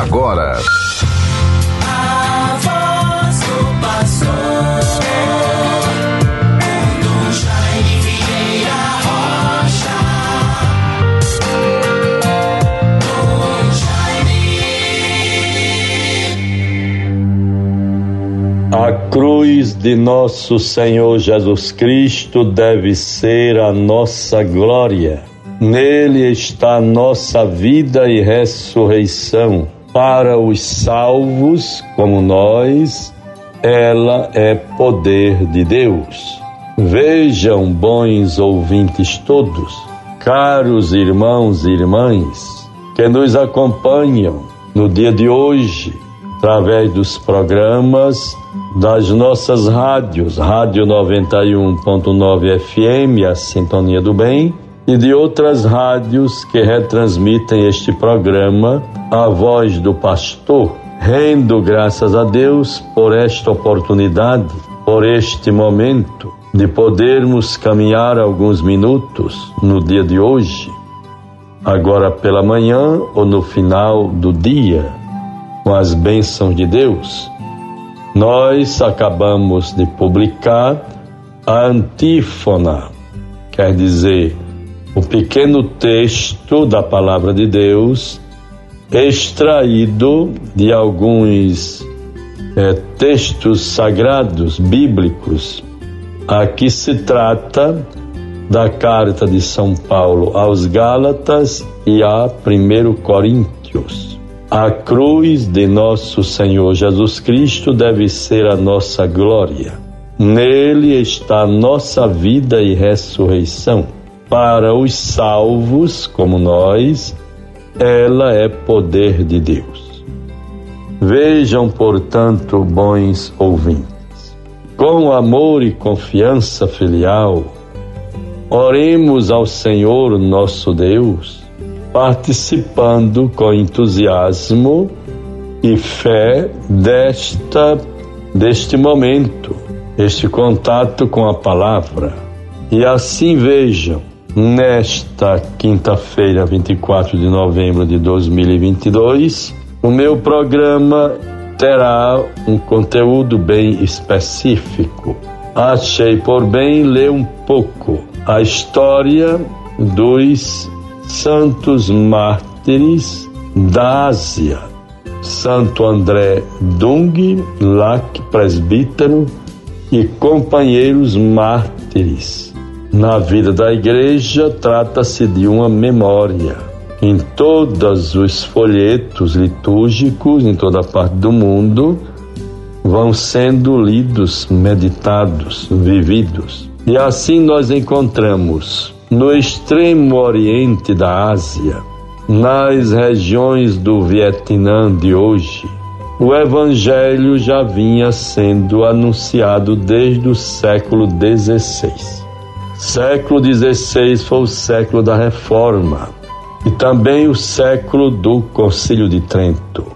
agora. A voz do pastor. A cruz de nosso Senhor Jesus Cristo deve ser a nossa glória. Nele está nossa vida e ressurreição. Para os salvos como nós, ela é poder de Deus. Vejam, bons ouvintes todos, caros irmãos e irmãs, que nos acompanham no dia de hoje, através dos programas das nossas rádios, Rádio 91.9 FM, a Sintonia do Bem, e de outras rádios que retransmitem este programa, A Voz do Pastor. Rendo graças a Deus por esta oportunidade, por este momento de podermos caminhar alguns minutos no dia de hoje, agora pela manhã ou no final do dia, com as bênçãos de Deus. Nós acabamos de publicar a antífona, quer dizer, o pequeno texto da palavra de Deus, extraído de alguns é, textos sagrados bíblicos. Aqui se trata da carta de São Paulo aos Gálatas e a 1 Coríntios. A cruz de nosso Senhor Jesus Cristo deve ser a nossa glória. Nele está a nossa vida e ressurreição para os salvos como nós, ela é poder de Deus. Vejam, portanto, bons ouvintes, com amor e confiança filial, oremos ao Senhor nosso Deus, participando com entusiasmo e fé desta deste momento, este contato com a palavra. E assim vejam Nesta quinta-feira, 24 de novembro de 2022, o meu programa terá um conteúdo bem específico. Achei por bem ler um pouco a história dos santos mártires da Ásia. Santo André Dung, Lac presbítero e companheiros mártires na vida da igreja, trata-se de uma memória. Em todos os folhetos litúrgicos, em toda parte do mundo, vão sendo lidos, meditados, vividos. E assim nós encontramos no extremo oriente da Ásia, nas regiões do Vietnã de hoje, o Evangelho já vinha sendo anunciado desde o século XVI. Século XVI foi o século da Reforma e também o século do Concílio de Trento.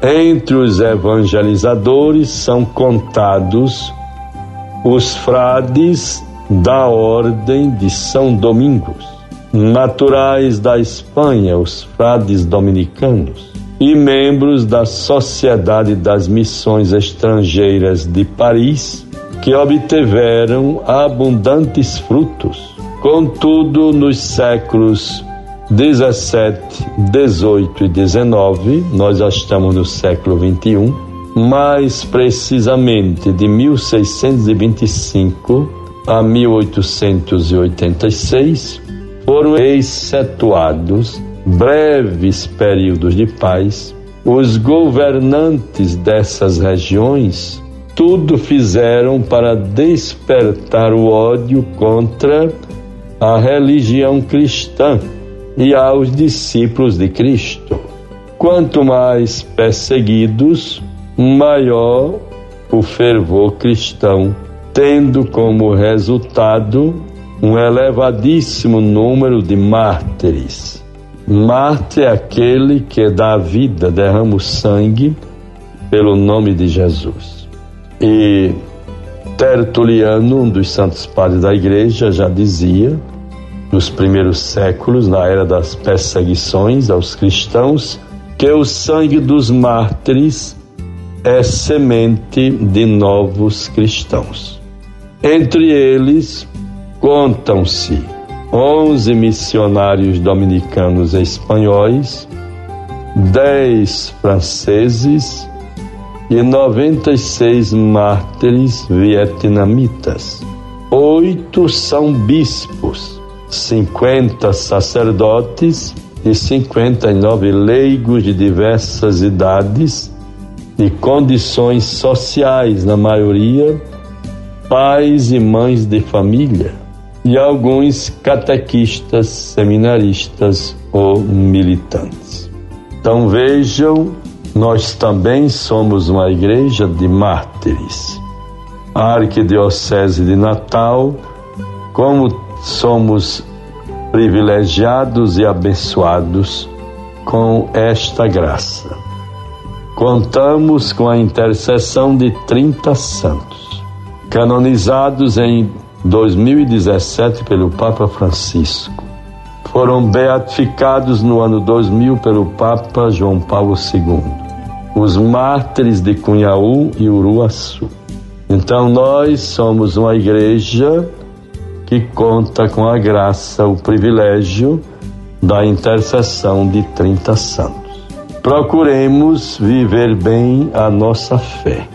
Entre os evangelizadores são contados os frades da Ordem de São Domingos, naturais da Espanha, os frades dominicanos, e membros da Sociedade das Missões Estrangeiras de Paris que obtiveram abundantes frutos. Contudo, nos séculos 17, 18 e 19, nós já estamos no século 21, mais precisamente de 1625 a 1886, foram excetuados breves períodos de paz. Os governantes dessas regiões tudo fizeram para despertar o ódio contra a religião cristã e aos discípulos de Cristo. Quanto mais perseguidos, maior o fervor cristão, tendo como resultado um elevadíssimo número de mártires. Mártir é aquele que dá vida, derrama o sangue pelo nome de Jesus. E Tertuliano, um dos santos padres da igreja, já dizia, nos primeiros séculos, na era das perseguições aos cristãos, que o sangue dos mártires é semente de novos cristãos. Entre eles, contam-se 11 missionários dominicanos espanhóis, 10 franceses e 96 mártires vietnamitas. Oito são bispos, 50 sacerdotes e 59 leigos de diversas idades e condições sociais, na maioria, pais e mães de família, e alguns catequistas, seminaristas ou militantes. Então vejam, nós também somos uma igreja de mártires. A Arquidiocese de Natal, como somos privilegiados e abençoados com esta graça. Contamos com a intercessão de 30 santos, canonizados em 2017 pelo Papa Francisco. Foram beatificados no ano 2000 pelo Papa João Paulo II, os mártires de Cunhaú e Uruaçu. Então nós somos uma igreja que conta com a graça, o privilégio da intercessão de 30 santos. Procuremos viver bem a nossa fé.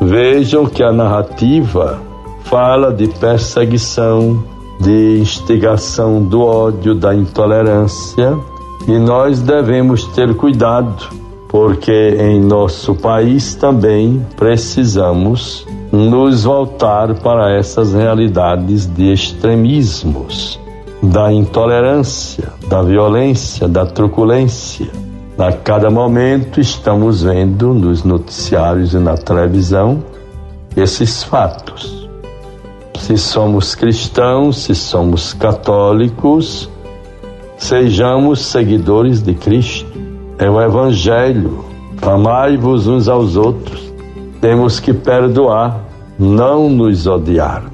Vejam que a narrativa fala de perseguição, de instigação do ódio, da intolerância, e nós devemos ter cuidado, porque em nosso país também precisamos nos voltar para essas realidades de extremismos, da intolerância, da violência, da truculência. A cada momento estamos vendo nos noticiários e na televisão esses fatos. Se somos cristãos, se somos católicos, sejamos seguidores de Cristo. É o Evangelho. Amai-vos uns aos outros temos que perdoar, não nos odiarmos.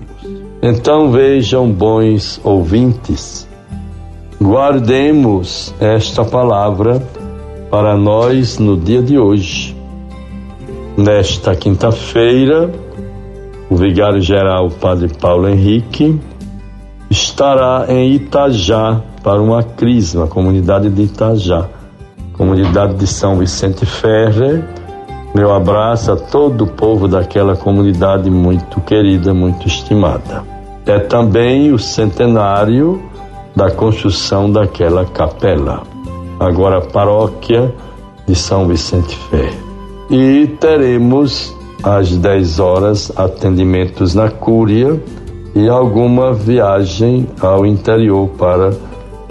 Então vejam, bons ouvintes, guardemos esta palavra para nós no dia de hoje. Nesta quinta-feira, o vigário-geral Padre Paulo Henrique estará em Itajá para uma crisma, comunidade de Itajá, comunidade de São Vicente Ferrer, meu abraço a todo o povo daquela comunidade muito querida, muito estimada. É também o centenário da construção daquela capela, agora paróquia de São Vicente Ferre. E teremos às 10 horas atendimentos na Cúria e alguma viagem ao interior para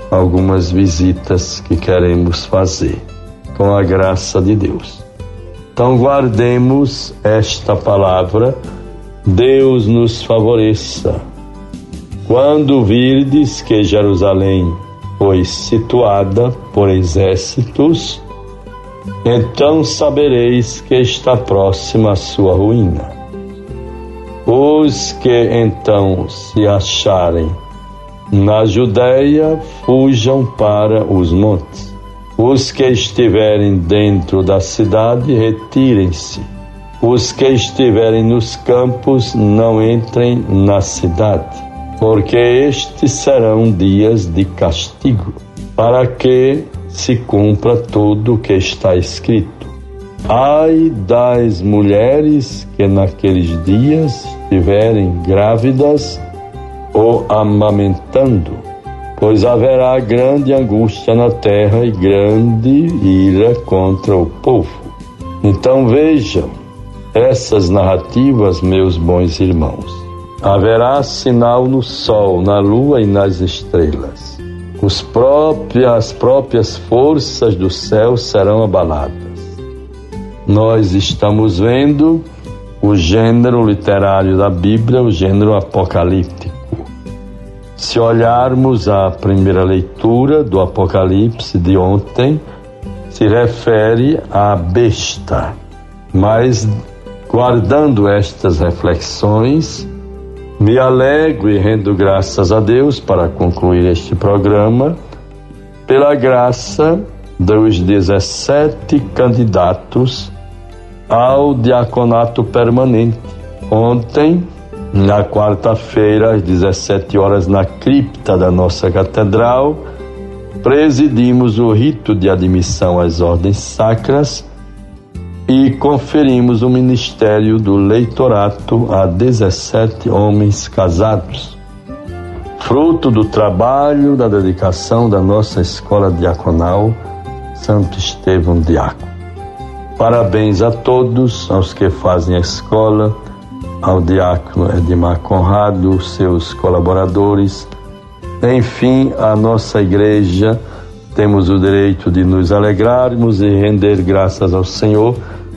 algumas visitas que queremos fazer, com a graça de Deus. Então guardemos esta palavra, Deus nos favoreça. Quando virdes que Jerusalém foi situada por exércitos, então sabereis que está próxima a sua ruína. Os que então se acharem na Judéia fujam para os montes. Os que estiverem dentro da cidade, retirem-se. Os que estiverem nos campos, não entrem na cidade, porque estes serão dias de castigo, para que se cumpra tudo o que está escrito. Ai das mulheres que naqueles dias estiverem grávidas ou amamentando pois haverá grande angústia na terra e grande ira contra o povo. Então vejam essas narrativas, meus bons irmãos. Haverá sinal no sol, na lua e nas estrelas. Os próprios, as próprias forças do céu serão abaladas. Nós estamos vendo o gênero literário da Bíblia, o gênero apocalíptico. Se olharmos a primeira leitura do Apocalipse de ontem, se refere à besta. Mas, guardando estas reflexões, me alegro e rendo graças a Deus para concluir este programa, pela graça dos 17 candidatos ao diaconato permanente. Ontem, na quarta-feira, às 17 horas, na cripta da nossa catedral, presidimos o rito de admissão às ordens sacras e conferimos o ministério do leitorato a 17 homens casados. Fruto do trabalho, da dedicação da nossa escola diaconal, Santo Estevão Diácono. Parabéns a todos, aos que fazem a escola, ao diácono Edmar Conrado, seus colaboradores, enfim, a nossa igreja, temos o direito de nos alegrarmos e render graças ao Senhor